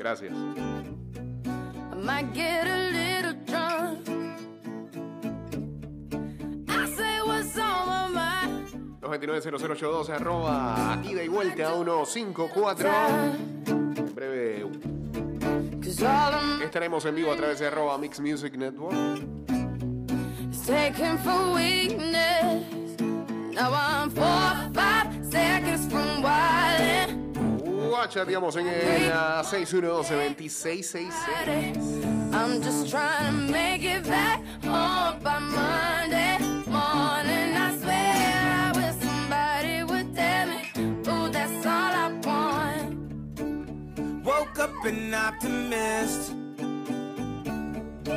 Gracias. I might get a little drunk. I say what's on my mind. 229-0082, arroba ida y vuelta 154. En breve estaremos en vivo a través de arroba Mix Music Network. Taken for weakness. Now I'm four, Chateamos en el ah, 612-2666. I'm just trying to make it back home by Monday morning. I swear I wish somebody would tell me, ooh, that's all I want. Woke up an optimist.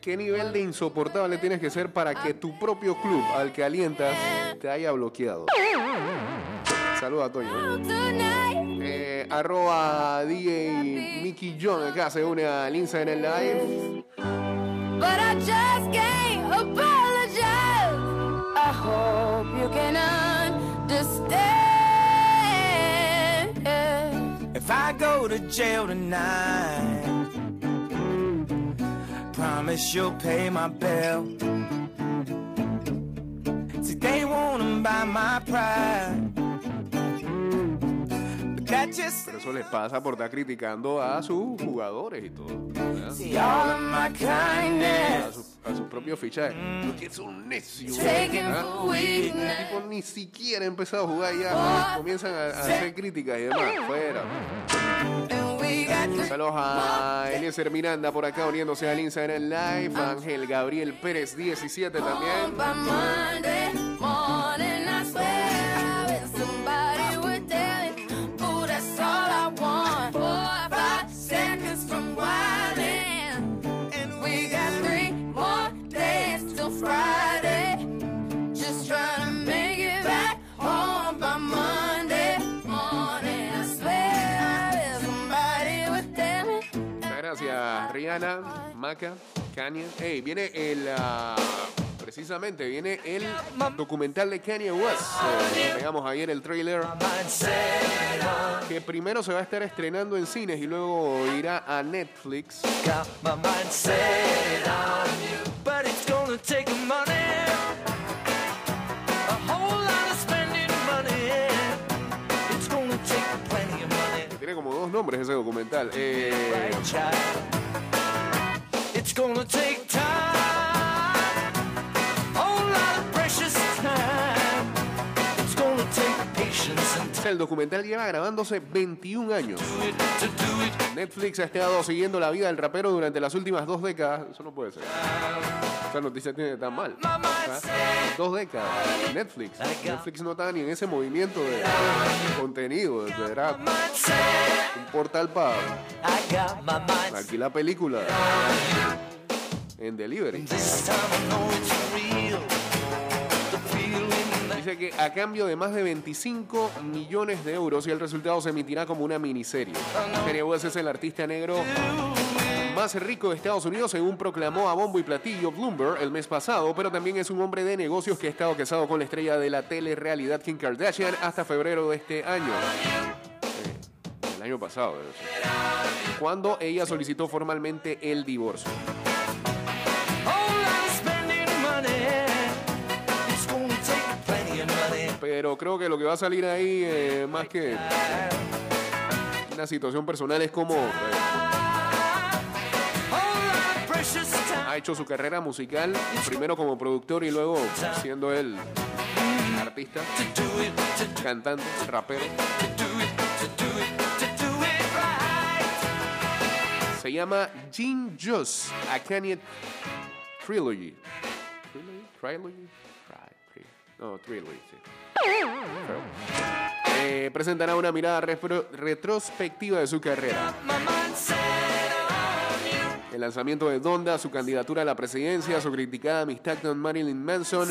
¿Qué, qué nivel de insoportable tienes que ser para que tu propio club al que alientas te haya bloqueado? Saluda a Toño. Eh, arroba DJ Mickey John acá se une al Instagram Live. but I just can't apologize. I hope you can understand. If I go to jail tonight, promise you'll pay my bill. See, they wanna buy my pride. Pero eso les pasa por estar criticando a sus jugadores y todo. A kindness. sus a sus propios fichajes. Lo que es un necio. Tipo ni siquiera ha empezado a jugar ya. Comienzan a, a hacer críticas y demás. Fuera. Saludos a Eliezer Miranda por acá uniéndose al Instagram Live. Ángel Gabriel Pérez 17 también. Maca, Kanye. Hey, viene el. ah, precisamente, viene el documental de Kanye West. Eh, pegamos ayer el trailer. Que primero se va a estar estrenando en cines y luego irá a Netflix. Tiene como dos nombres ese documental. Eh? It's gonna take time. El documental lleva grabándose 21 años. Netflix ha estado siguiendo la vida del rapero durante las últimas dos décadas. Eso no puede ser. Esa noticia tiene tan mal. ¿Ah? Dos décadas. Netflix. Netflix no estaba ni en ese movimiento de contenido. Mind said, un portal para alquilar películas en delivery. Dice que a cambio de más de 25 millones de euros y el resultado se emitirá como una miniserie. Kanye West es el artista negro más rico de Estados Unidos, según proclamó a bombo y platillo Bloomberg el mes pasado, pero también es un hombre de negocios que ha estado casado con la estrella de la telerrealidad Kim Kardashian hasta febrero de este año. Eh, el año pasado. Cuando ella solicitó formalmente el divorcio. Pero creo que lo que va a salir ahí, eh, más que una situación personal, es como... eh, ha hecho su carrera musical, primero como productor y luego siendo él artista, cantante, rapero. Se llama Gene Just, a Kanye Trilogy. ¿Trilogy? ¿Trilogy? Tri- tri- No, Trilogy, sí. Eh, presentará una mirada retrospectiva de su carrera. El lanzamiento de Donda, su candidatura a la presidencia, su criticada amistad con Marilyn Manson,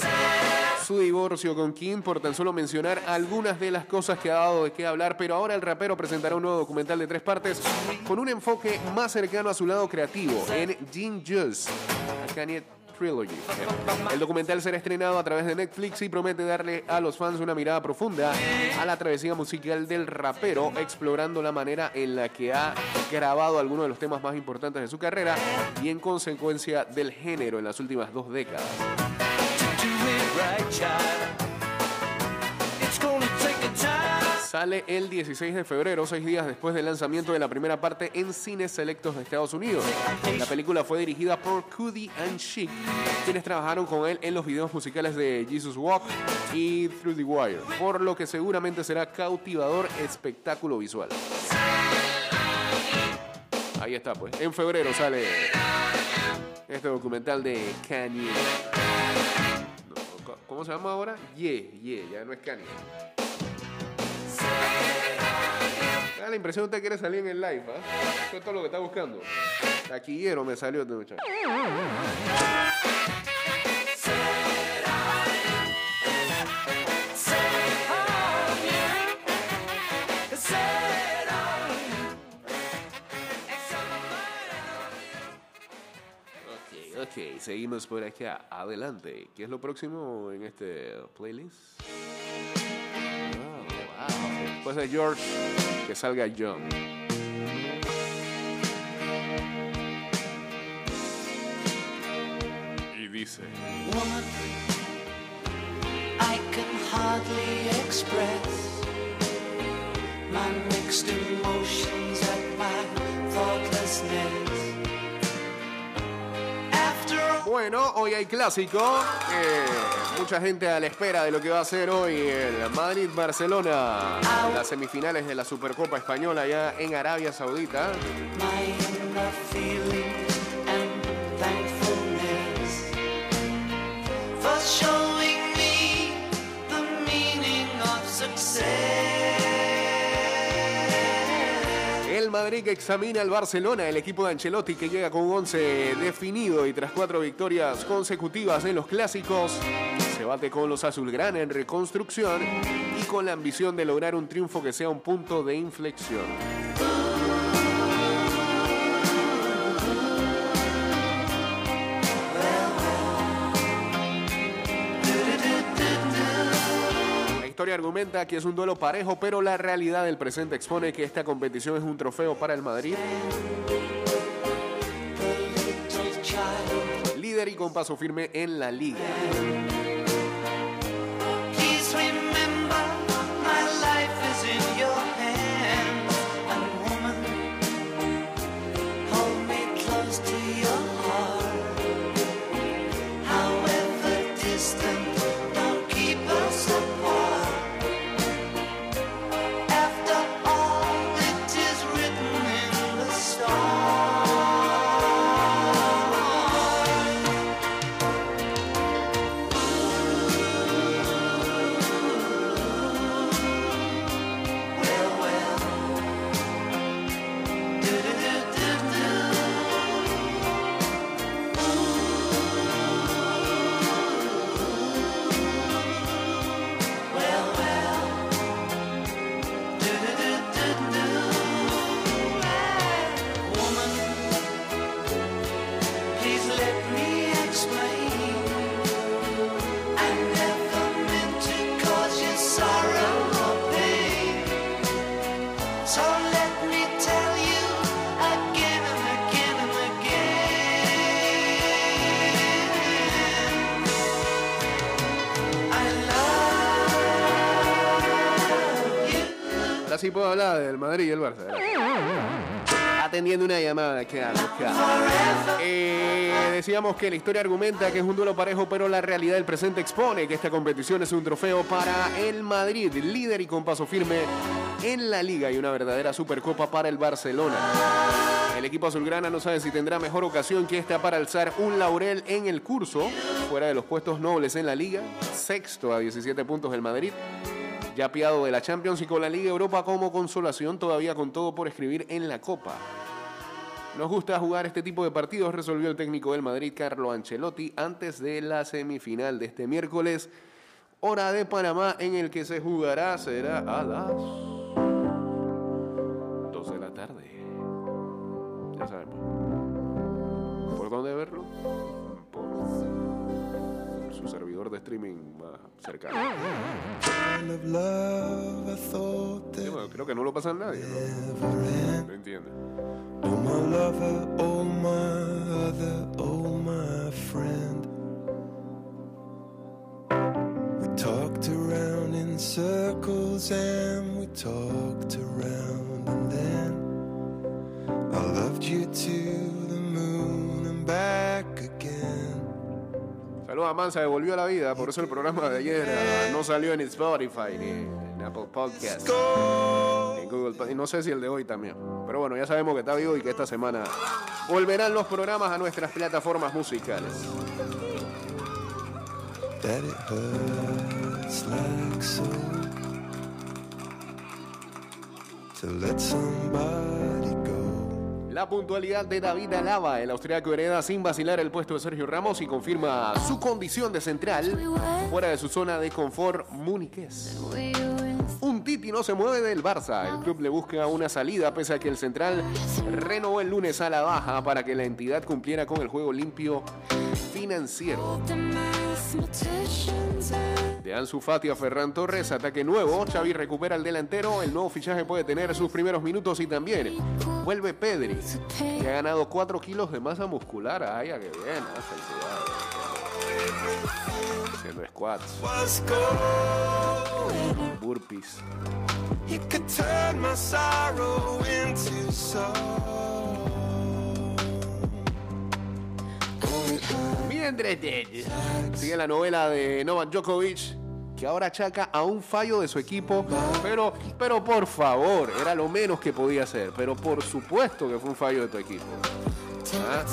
su divorcio con Kim, por tan solo mencionar algunas de las cosas que ha dado de qué hablar, pero ahora el rapero presentará un nuevo documental de tres partes con un enfoque más cercano a su lado creativo, en a Kanye Trilogy. El documental será estrenado a través de Netflix y promete darle a los fans una mirada profunda a la travesía musical del rapero, explorando la manera en la que ha grabado algunos de los temas más importantes de su carrera y en consecuencia del género en las últimas dos décadas. Sale el 16 de febrero, seis días después del lanzamiento de la primera parte en cines selectos de Estados Unidos. La película fue dirigida por Cudi and Chic, quienes trabajaron con él en los videos musicales de Jesus Walk y Through the Wire, por lo que seguramente será cautivador espectáculo visual. Ahí está, pues. En febrero sale este documental de Kanye. ¿Cómo se llama ahora? Yeah, yeah, ya no es Kanye. Da la impresión que usted quiere salir en el live, ¿ah? Eso es todo lo que está buscando. Taquillero me salió este muchacho. Ok, seguimos por acá. Adelante. ¿Qué es lo próximo en este playlist? Después de George, que salga John. Y dice. Woman, I can hardly Bueno, hoy hay clásico. mucha gente a la espera de lo que va a ser hoy el Madrid-Barcelona. Las semifinales de la Supercopa Española ya en Arabia Saudita. Madrid examina al Barcelona, el equipo de Ancelotti que llega con un 11 definido y tras cuatro victorias consecutivas en los clásicos, se bate con los azulgrana en reconstrucción y con la ambición de lograr un triunfo que sea un punto de inflexión. Historia argumenta que es un duelo parejo, pero la realidad del presente expone que esta competición es un trofeo para el Madrid, líder y con paso firme en la liga. Love you. Ahora sí puedo hablar del Madrid y el Barça. atendiendo una llamada. Carlos. Eh, decíamos que la historia argumenta que es un duelo parejo, pero la realidad del presente expone que esta competición es un trofeo para el Madrid, líder y con paso firme en la liga y una verdadera supercopa para el Barcelona. El equipo azulgrana no sabe si tendrá mejor ocasión que esta para alzar un laurel en el curso, fuera de los puestos nobles en la liga, sexto a 17 puntos el Madrid, ya piado de la Champions y con la Liga Europa como consolación, todavía con todo por escribir en la Copa. Nos gusta jugar este tipo de partidos, resolvió el técnico del Madrid, Carlo Ancelotti, antes de la semifinal de este miércoles. Hora de Panamá en el que se jugará será a las 2 de la tarde. Ya sabemos. ¿Por dónde verlo? De streaming más cercano. Sí, bueno, creo que no lo pasa nadie, ¿no? never end. No entiende. Oh my lover, oh my other, oh my friend. We talked around in circles and we talked A Mansa, devolvió a la vida, por eso el programa de ayer ah, no salió en Spotify ni en Apple Podcast. ni Google y no sé si el de hoy también. Pero bueno, ya sabemos que está vivo y que esta semana volverán los programas a nuestras plataformas musicales. That it. La puntualidad de David Alaba, el austriaco hereda sin vacilar el puesto de Sergio Ramos y confirma su condición de central fuera de su zona de confort muniqués. Un Titi no se mueve del Barça. El club le busca una salida pese a que el central renovó el lunes a la baja para que la entidad cumpliera con el juego limpio financiero. De Ansu Fati a Ferran Torres, ataque nuevo. Xavi recupera al delantero. El nuevo fichaje puede tener sus primeros minutos y también vuelve Pedri, que ha ganado 4 kilos de masa muscular. Ay, qué bien. Haciendo squats, burpees. Sigue la novela de Novak Djokovic, que ahora achaca a un fallo de su equipo, pero, pero por favor, era lo menos que podía hacer, pero por supuesto que fue un fallo de tu equipo. ¿Ah?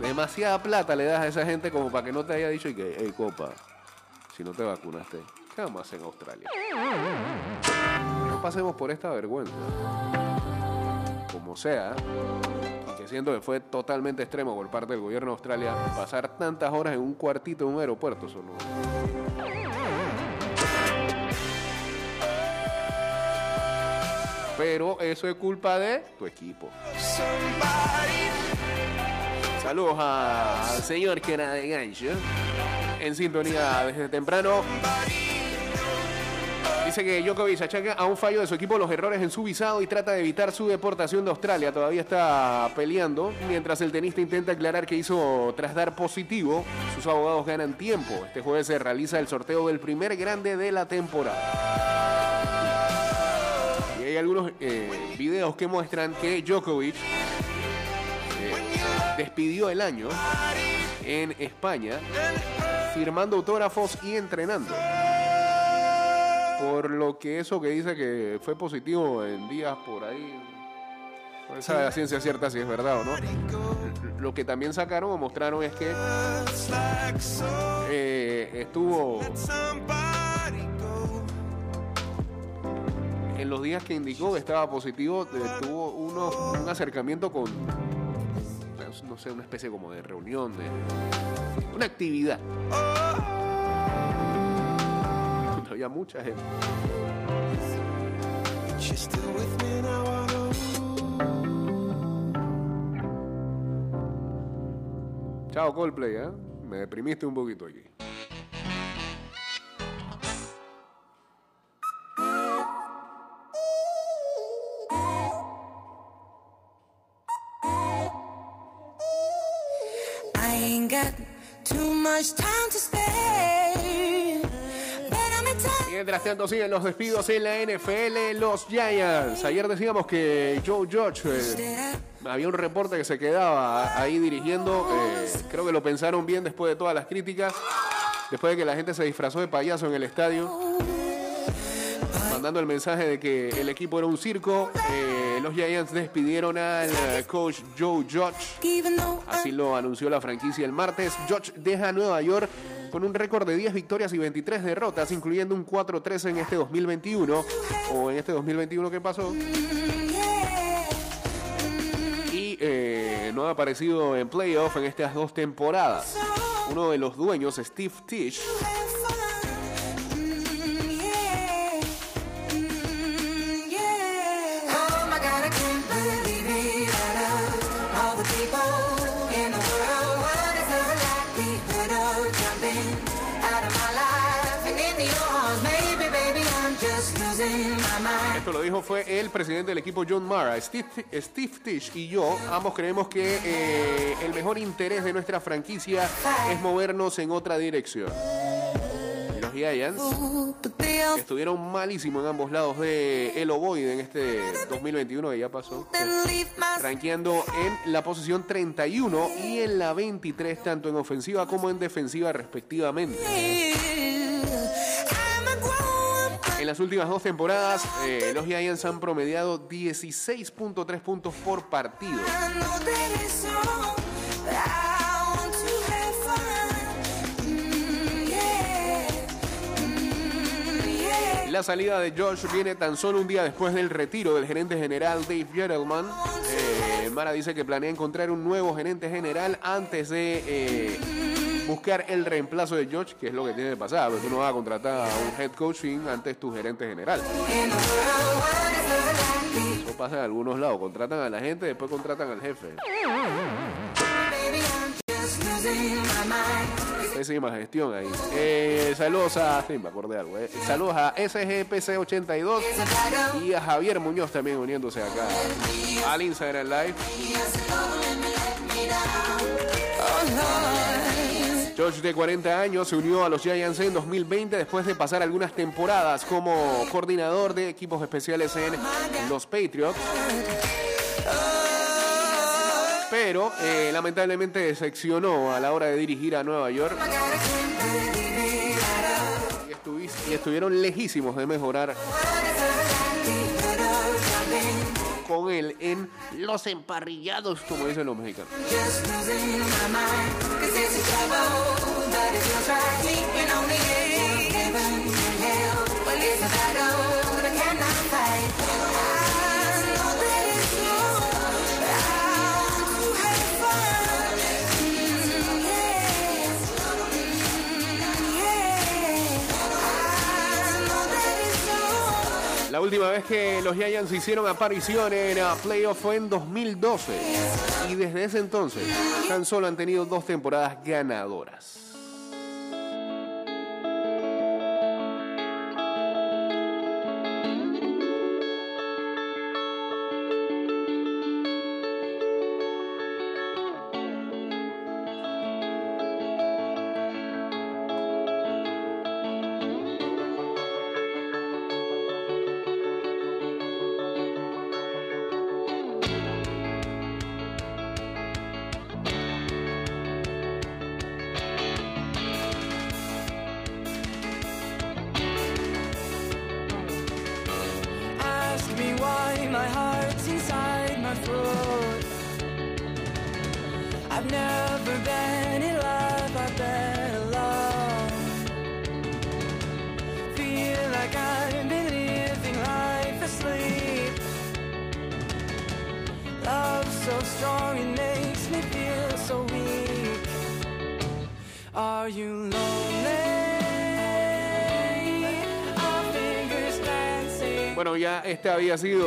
Demasiada plata le das a esa gente como para que no te haya dicho y que, hey, copa, si no te vacunaste, ¿qué en Australia? No pasemos por esta vergüenza. Como sea, siento que fue totalmente extremo por parte del gobierno de Australia pasar tantas horas en un cuartito de un aeropuerto solo. Pero eso es culpa de tu equipo. Saludos al señor que era de gancho. En sintonía desde temprano. Dice que Djokovic achaca a un fallo de su equipo los errores en su visado y trata de evitar su deportación de Australia. Todavía está peleando, mientras el tenista intenta aclarar que hizo tras dar positivo. Sus abogados ganan tiempo. Este jueves se realiza el sorteo del primer grande de la temporada. Y hay algunos eh, videos que muestran que Djokovic eh, despidió el año en España firmando autógrafos y entrenando. Por lo que eso que dice que fue positivo en días por ahí. No sabe a ciencia cierta si es verdad o no. Lo que también sacaron o mostraron es que eh, estuvo en los días que indicó que estaba positivo, eh, tuvo uno, un acercamiento con, no sé, una especie como de reunión, de una actividad. Había mucha gente. Chao Coldplay, ¿eh? Me deprimiste un poquito aquí. I ain't got too much time to spare. Mientras tanto siguen los despidos en la NFL, los Giants. Ayer decíamos que Joe Judge, eh, había un reporte que se quedaba ahí dirigiendo. eh, creo que lo pensaron bien después de todas las críticas. Después de que la gente se disfrazó de payaso en el estadio. Mandando el mensaje de que el equipo era un circo. eh, los Giants despidieron al coach Joe Judge. Así lo anunció la franquicia el martes. Judge deja Nueva York con un récord de 10 victorias y 23 derrotas, incluyendo un 4-3 en este 2021, o en este 2021 que pasó. Y eh, no ha aparecido en playoff en estas dos temporadas. Uno de los dueños, Steve Tisch, Esto lo dijo fue el presidente del equipo John Mara. Steve, Steve Tisch y yo ambos creemos que eh, el mejor interés de nuestra franquicia es movernos en otra dirección. Los Giants estuvieron malísimos en ambos lados de el ovoide en este 2021 que ya pasó. Ranqueando en la posición 31 y en la 23 tanto en ofensiva como en defensiva respectivamente. En las últimas dos temporadas, eh, los Giants han promediado 16.3 puntos por partido. La salida de Josh viene tan solo un día después del retiro del gerente general Dave Gettleman. Eh, Mara dice que planea encontrar un nuevo gerente general antes de eh, buscar el reemplazo de Josh, que es lo que tiene que pasar. porque Tú no vas a contratar a un head coach sin antes tu gerente general. Eso pasa en algunos lados. Contratan a la gente, después contratan al jefe. Mind. Pésima gestión ahí. Eh, saludos a. Sí, me acordé eh. Saludos a SGPC82 y a Javier Muñoz también uniéndose acá al Instagram Live. George, de 40 años, se unió a los Giants en 2020 después de pasar algunas temporadas como coordinador de equipos especiales en los Patriots. Pero eh, lamentablemente decepcionó a la hora de dirigir a Nueva York. Y, estuvi- y estuvieron lejísimos de mejorar con él en los emparrillados, como dicen los mexicanos. La última vez que los Giants hicieron aparición en uh, playoff fue en 2012. Y desde ese entonces tan solo han tenido dos temporadas ganadoras. Esta había sido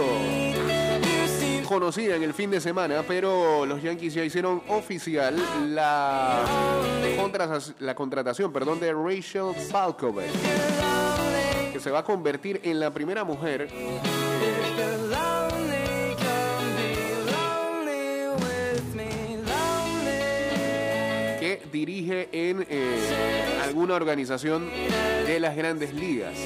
conocida en el fin de semana, pero los Yankees ya hicieron oficial la, contratación perdón, de Rachel Balkovec, que se va a convertir en la primera mujer que dirige en eh, alguna una organización de las grandes ligas.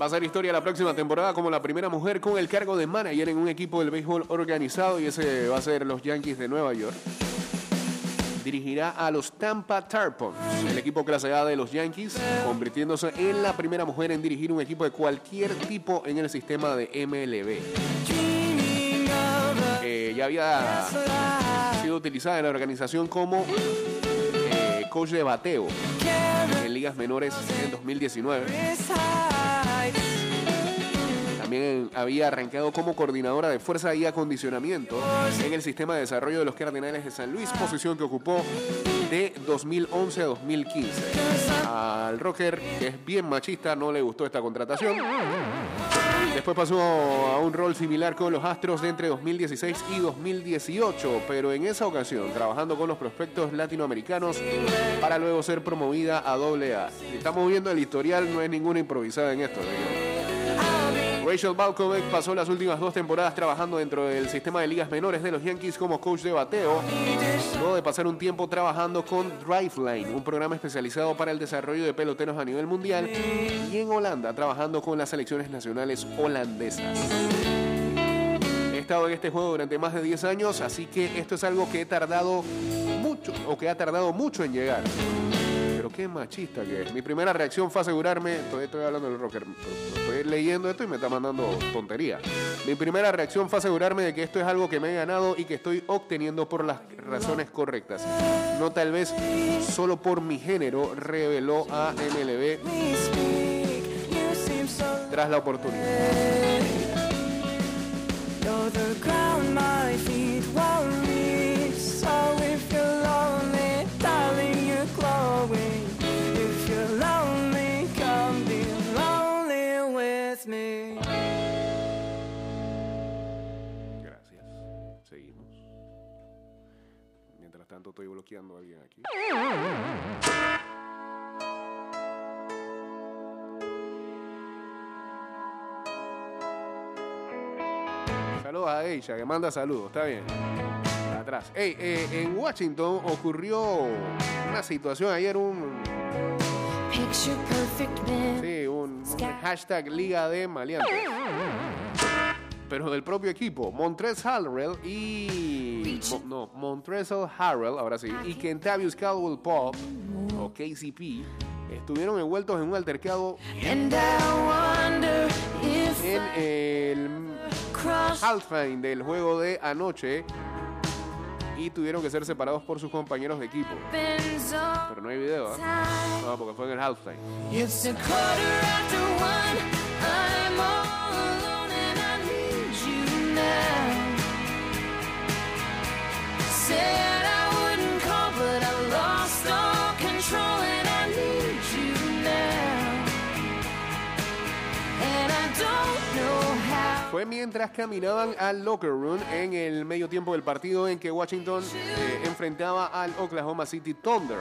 Va a ser historia la próxima temporada como la primera mujer con el cargo de manager en un equipo del béisbol organizado y ese va a ser los Yankees de Nueva York. Dirigirá a los Tampa Tarpons, el equipo clase A de los Yankees, convirtiéndose en la primera mujer en dirigir un equipo de cualquier tipo en el sistema de MLB. Ya había sido utilizada en la organización como eh, coach de bateo menores en 2019. Careless heights. También había arrancado como coordinadora de fuerza y acondicionamiento en el sistema de desarrollo de los Cardenales de San Luis, posición que ocupó de 2011 a 2015. Al rocker, que es bien machista, no le gustó esta contratación. Después pasó a un rol similar con los Astros de entre 2016 y 2018, pero en esa ocasión trabajando con los prospectos latinoamericanos para luego ser promovida a AA. Si estamos viendo el historial, no es ninguna improvisada en esto. ¿no? Rachel Balkovec pasó las últimas dos temporadas trabajando dentro del sistema de ligas menores de los Yankees como coach de bateo, luego de pasar un tiempo trabajando con Driveline, un programa especializado para el desarrollo de peloteros a nivel mundial, y en Holanda trabajando con las selecciones nacionales holandesas. He estado en este juego durante más de 10 años, así que esto es algo que he tardado mucho, o que ha tardado mucho en llegar. Pero qué machista que es. Mi primera reacción fue asegurarme, estoy, estoy hablando del rocker, leyendo esto y me está mandando tontería. Mi primera reacción fue asegurarme de que esto es algo que me he ganado y que estoy obteniendo por las razones correctas. No tal vez solo por mi género, reveló a MLB tras la oportunidad. Estoy bloqueando a alguien aquí. Saludos a ella, que manda saludos, está bien. Atrás. Ey, eh, en Washington ocurrió una situación ayer, un, sí, un, un hashtag Liga de Maleantes. Pero del propio equipo, Montrez Harrell y... Mo- no, Montrezl Harrell, ahora sí, y Kentavious Caldwell Pop, o KCP, estuvieron envueltos en un altercado en el halftime del juego de anoche y tuvieron que ser separados por sus compañeros de equipo. Pero no hay video, ¿ah? time. No, porque fue en el halftime. Fue mientras caminaban al locker room en el medio tiempo del partido en que Washington eh, enfrentaba al Oklahoma City Thunder.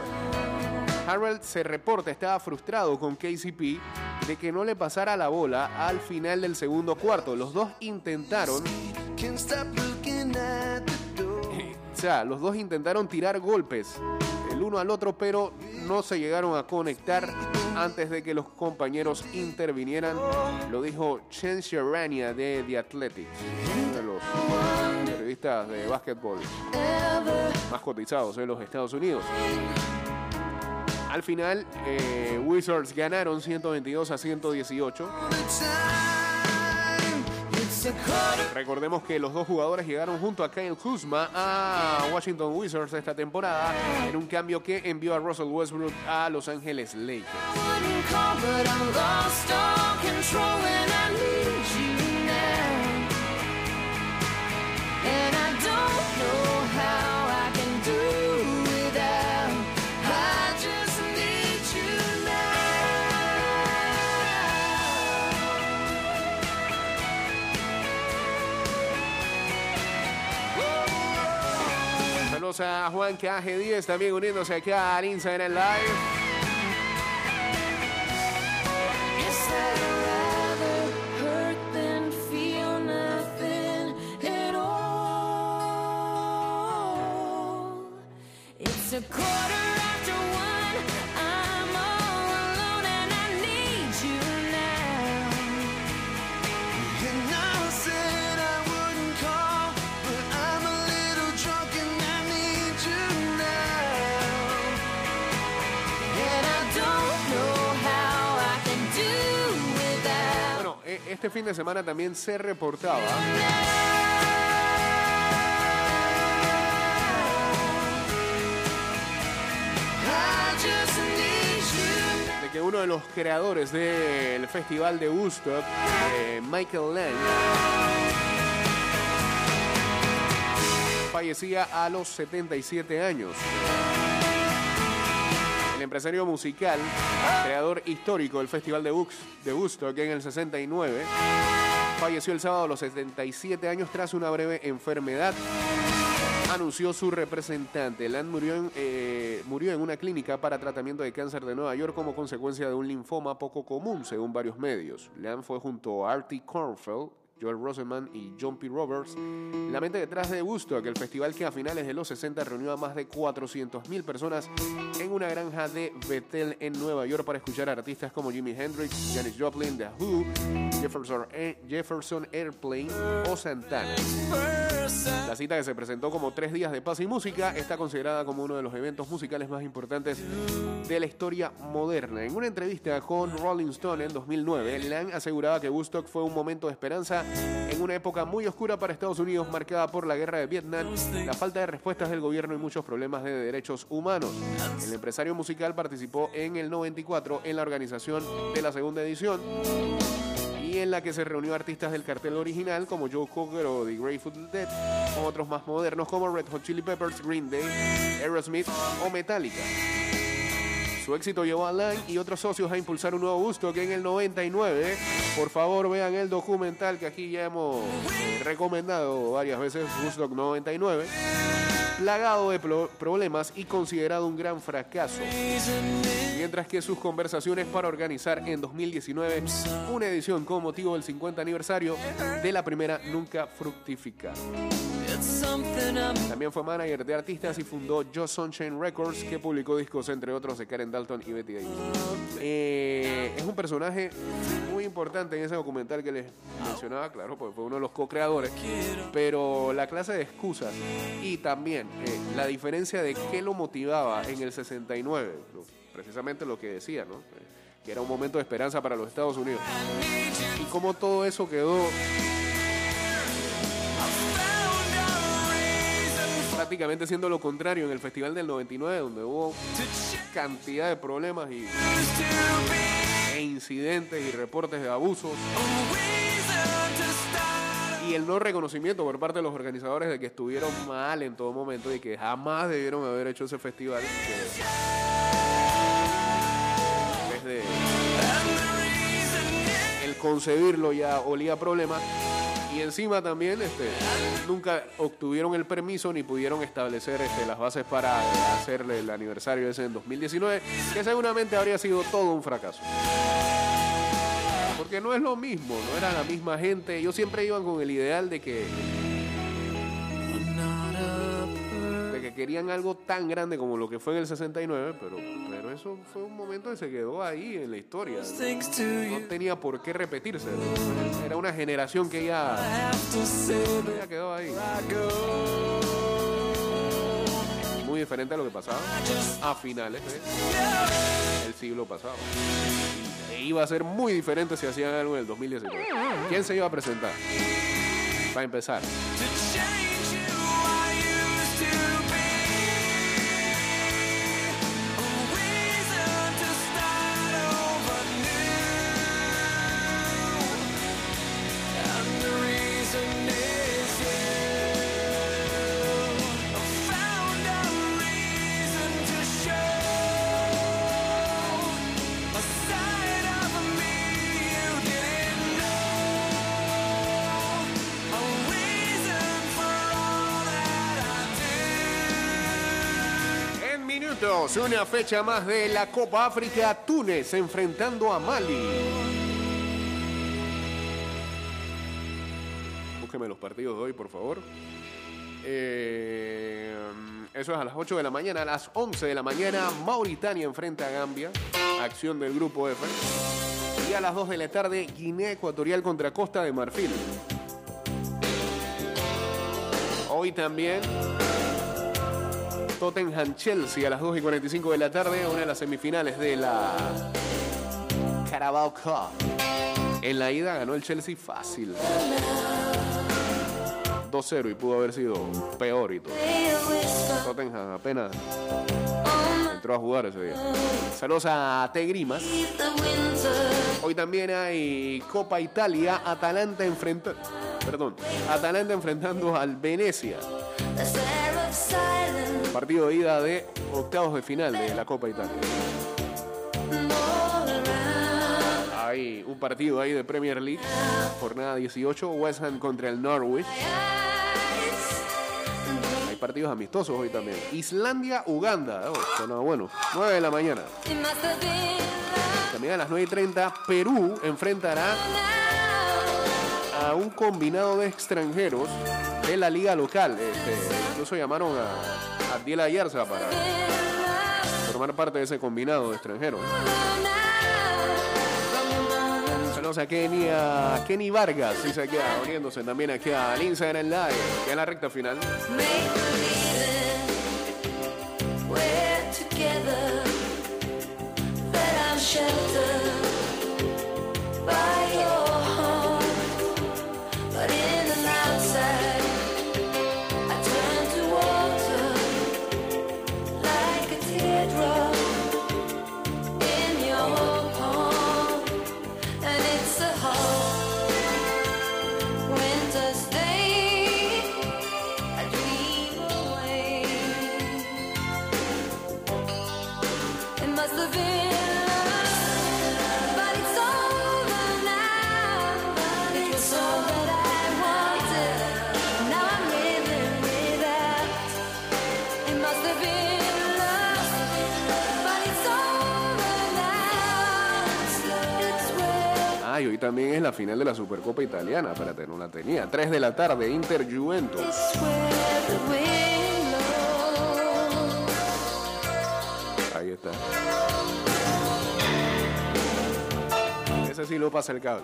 Harold se reporta estaba frustrado con KCP de que no le pasara la bola al final del segundo cuarto. Los dos intentaron, los dos intentaron tirar golpes el uno al otro, pero no se llegaron a conectar antes de que los compañeros intervinieran. Lo dijo Chen Sharania de The Athletic, uno de los periodistas de básquetbol más cotizados en los Estados Unidos. Al final, eh, Wizards ganaron 122 a 118. Recordemos que los dos jugadores llegaron junto a Kyle Kuzma a Washington Wizards esta temporada en un cambio que envió a Russell Westbrook a Los Ángeles Lakers. Saludos a Juan KG10 también uniéndose acá al Instagram Live. Este fin de semana también se reportaba de que uno de los creadores del festival de Woodstock, eh, Michael Lang, fallecía a los 77 años. El empresario musical, creador histórico del festival de, Woos- de Woodstock en el 69, falleció el sábado a los 77 años tras una breve enfermedad anunció su representante. Land murió en, eh, murió en una clínica para tratamiento de cáncer de Nueva York como consecuencia de un linfoma poco común, según varios medios. Land fue junto a Artie Kornfeld, Joel Rosenman y John P. Roberts la mente detrás de Woodstock, el festival que a finales de los 60 reunió a más de 400.000 personas en una granja de Bethel en Nueva York para escuchar a artistas como Jimi Hendrix, Janis Joplin, The Who, Jefferson, Jefferson Airplane o Santana. La cita que se presentó como tres días de paz y música está considerada como uno de los eventos musicales más importantes de la historia moderna. En una entrevista con Rolling Stone en 2009, Lang aseguraba que Woodstock fue un momento de esperanza en una época muy oscura para Estados Unidos marcada por la guerra de Vietnam, la falta de respuestas del gobierno y muchos problemas de derechos humanos. El empresario musical participó en el 94 en la organización de la segunda edición y en la que se reunió artistas del cartel original como Joe Cocker o The Grateful Dead, con otros más modernos como Red Hot Chili Peppers, Green Day, Aerosmith o Metallica. Su éxito llevó a Lang y otros socios a impulsar un nuevo gusto que en el 99, por favor vean el documental que aquí ya hemos eh, recomendado varias veces, Woodstock 99, plagado de pro- problemas y considerado un gran fracaso mientras que sus conversaciones para organizar en 2019 una edición con motivo del 50 aniversario de la primera nunca fructificaron. También fue manager de artistas y fundó Just Sunshine Records, que publicó discos entre otros de Karen Dalton y Betty Davis. Eh, es un personaje muy importante en ese documental que les mencionaba, claro, porque fue uno de los co-creadores, pero la clase de excusas y también eh, la diferencia de qué lo motivaba en el 69, lo- precisamente lo que decía, ¿no? Eh, que era un momento de esperanza para los Estados Unidos. Y cómo todo eso quedó siendo lo contrario en el Festival del 99, donde hubo cantidad de problemas y, e incidentes y reportes de abusos. Y el no reconocimiento por parte de los organizadores de que estuvieron mal en todo momento y que jamás debieron haber hecho ese festival. que en vez de el concebirlo ya olía problemas. Y encima también este, nunca obtuvieron el permiso ni pudieron establecer este, las bases para hacerle el aniversario ese en 2019, que seguramente habría sido todo un fracaso. Porque no es lo mismo, no era la misma gente. Ellos siempre iban con el ideal de que, querían algo tan grande como lo que fue en el 69, pero, pero eso fue un momento que se quedó ahí en la historia. No tenía por qué repetirse. Era una generación que ya, ya quedó ahí. Muy diferente a lo que pasaba a finales del siglo pasado. E iba a ser muy diferente si hacían algo en el 2019. ¿Quién se iba a presentar? Para empezar. Una fecha más de la Copa África, Túnez enfrentando a Mali. Búsqueme los partidos de hoy, por favor. Eh, eso es a las 8 de la mañana. A las 11 de la mañana, Mauritania enfrenta a Gambia. Acción del grupo F. Y a las 2 de la tarde, Guinea Ecuatorial contra Costa de Marfil. Hoy también, Tottenham Chelsea a las 2 y 45 de la tarde, una de las semifinales de la Carabao Cup. En la ida ganó el Chelsea fácil. 2-0 y pudo haber sido peor y todo. Tottenham apenas entró a jugar ese día. Saludos a Tegrimas. Hoy también hay Copa Italia, Atalanta enfrenta, perdón, Atalanta enfrentando al Venecia. Partido de ida de octavos de final de la Copa Italia. Hay un partido ahí de Premier League, jornada 18, West Ham contra el Norwich. Hay partidos amistosos hoy también. Islandia, Uganda. Oh, bueno. 9 de la mañana. También a las 9 y 30, Perú enfrentará a un combinado de extranjeros de la liga local. Este, incluso llamaron a Abdiel Ayarza para formar parte de ese combinado de extranjeros. Saludos a Kenny, a Kenny Vargas, sí se queda uniéndose también aquí al Instagram Live, ya en la recta final. También es la final de la Supercopa Italiana. Espérate, no la tenía. 3 de la tarde, Inter Juventus. Ahí está. Ese sí lo pasa el cable.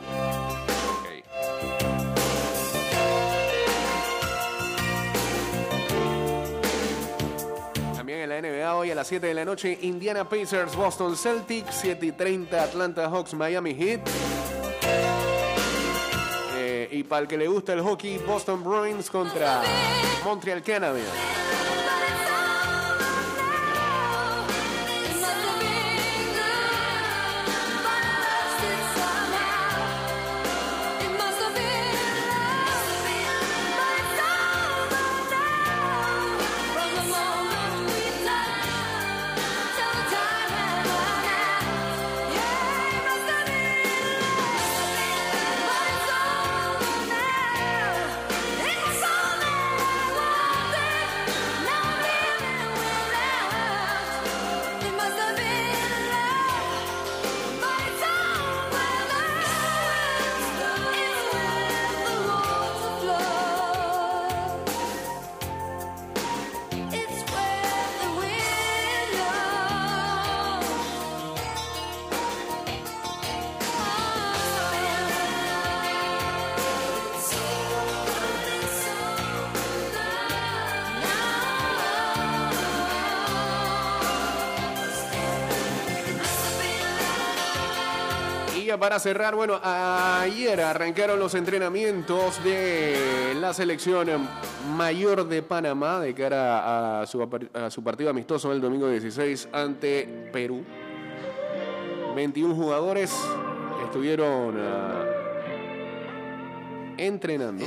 También en la NBA hoy a las 7 de la noche, Indiana Pacers, Boston Celtics, 7 y 30, Atlanta Hawks, Miami Heat. Para el que le gusta el hockey, Boston Bruins contra Montreal Canadiens. Para cerrar, bueno, ayer arrancaron los entrenamientos de la selección mayor de Panamá de cara a su, apar- a su partido amistoso el domingo 16 ante Perú. 21 jugadores estuvieron ah, entrenando,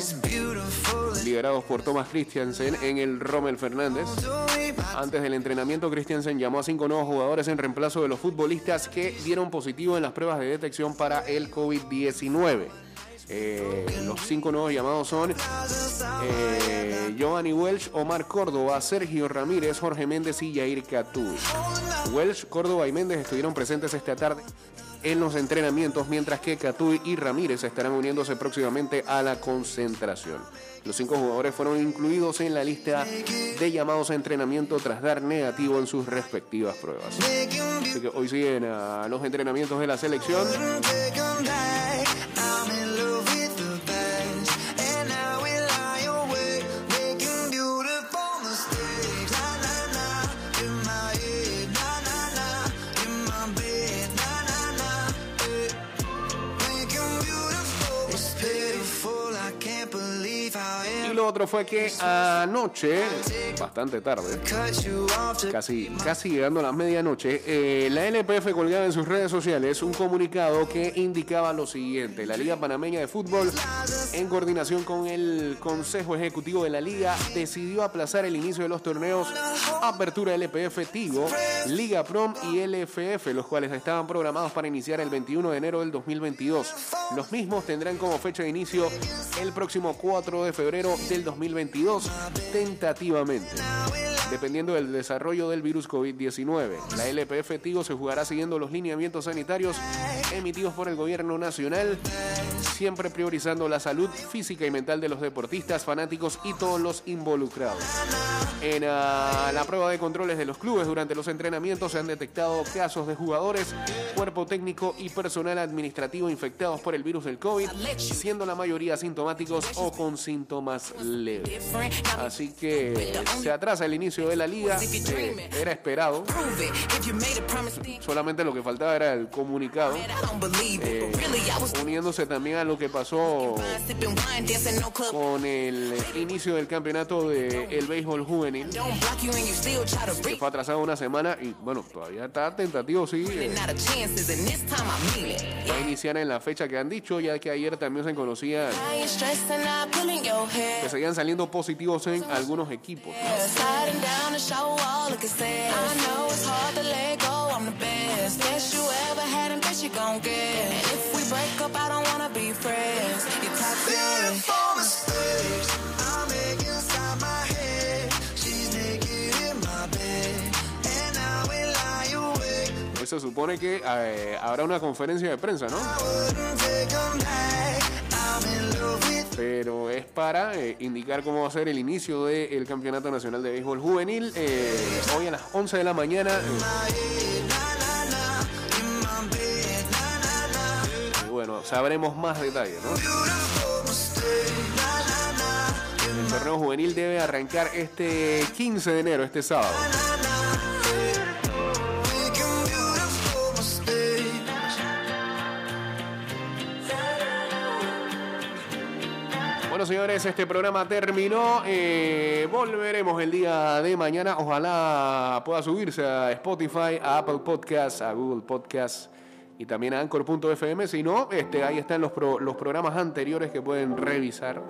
liderados por Thomas Christiansen en el Rommel Fernández. Antes del entrenamiento, Christiansen llamó a cinco nuevos jugadores en reemplazo de los futbolistas que dieron positivo en las pruebas de detección para el COVID-19. Eh, los cinco nuevos llamados son eh, Giovanni Welch, Omar Córdoba, Sergio Ramírez, Jorge Méndez y Yair Catú. Welch, Córdoba y Méndez estuvieron presentes esta tarde en los entrenamientos, mientras que Catuy y Ramírez estarán uniéndose próximamente a la concentración. Los cinco jugadores fueron incluidos en la lista de llamados a entrenamiento tras dar negativo en sus respectivas pruebas. Así que hoy siguen a los entrenamientos de la selección. Otro fue que anoche, bastante tarde, casi, casi llegando a la medianoche, eh, la LPF colgaba en sus redes sociales un comunicado que indicaba lo siguiente. La Liga Panameña de Fútbol, en coordinación con el Consejo Ejecutivo de la Liga, decidió aplazar el inicio de los torneos Apertura LPF Tigo, Liga Prom y LFF, los cuales estaban programados para iniciar el 21 de enero del 2022. Los mismos tendrán como fecha de inicio el próximo 4 de febrero del 2022, tentativamente. Dependiendo del desarrollo del virus COVID-19, la LPF Tigo se jugará siguiendo los lineamientos sanitarios emitidos por el gobierno nacional, siempre priorizando la salud física y mental de los deportistas, fanáticos y todos los involucrados. En ah, la prueba de controles de los clubes durante los entrenamientos se han detectado casos de jugadores, cuerpo técnico y personal administrativo infectados por el virus del COVID, siendo la mayoría asintomáticos o con síntomas leves. Así que se atrasa el inicio de la liga, eh, era esperado, solamente lo que faltaba era el comunicado, eh, uniéndose también a lo que pasó con el inicio del campeonato del el béisbol juvenil. Que fue atrasado una semana y bueno, todavía está tentativo, sí, eh, va a iniciar en la fecha que han dicho, ya que ayer también se conocía que seguían saliendo positivos en algunos equipos. ¿no? Se supone que eh, habrá una conferencia de prensa, ¿no? Pero es para eh, indicar cómo va a ser el inicio del Campeonato Nacional de Béisbol Juvenil. eh, hoy a las 11 de la mañana. y bueno, sabremos más detalles, ¿no? El torneo juvenil debe arrancar este 15 de enero, este sábado. Señores, este programa terminó. Eh, volveremos el día de mañana. Ojalá pueda subirse a Spotify, a Apple Podcasts, a Google Podcasts y también a Anchor.fm. Si no, este, ahí están los, pro- los programas anteriores que pueden revisar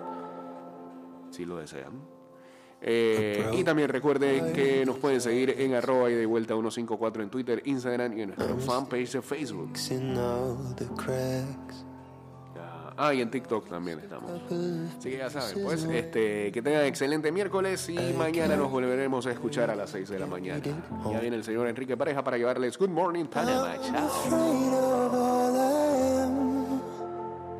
si lo desean. Eh, y también recuerden que nos pueden seguir en arroba y de vuelta 154 en Twitter, Instagram y en nuestra fanpage de Facebook. Ah, y en TikTok también estamos. Así que ya saben, pues, este, que tengan excelente miércoles y mañana nos volveremos a escuchar a las 6 de la mañana. Ya viene el señor Enrique Pareja para llevarles Good Morning Panama. Chao. Of all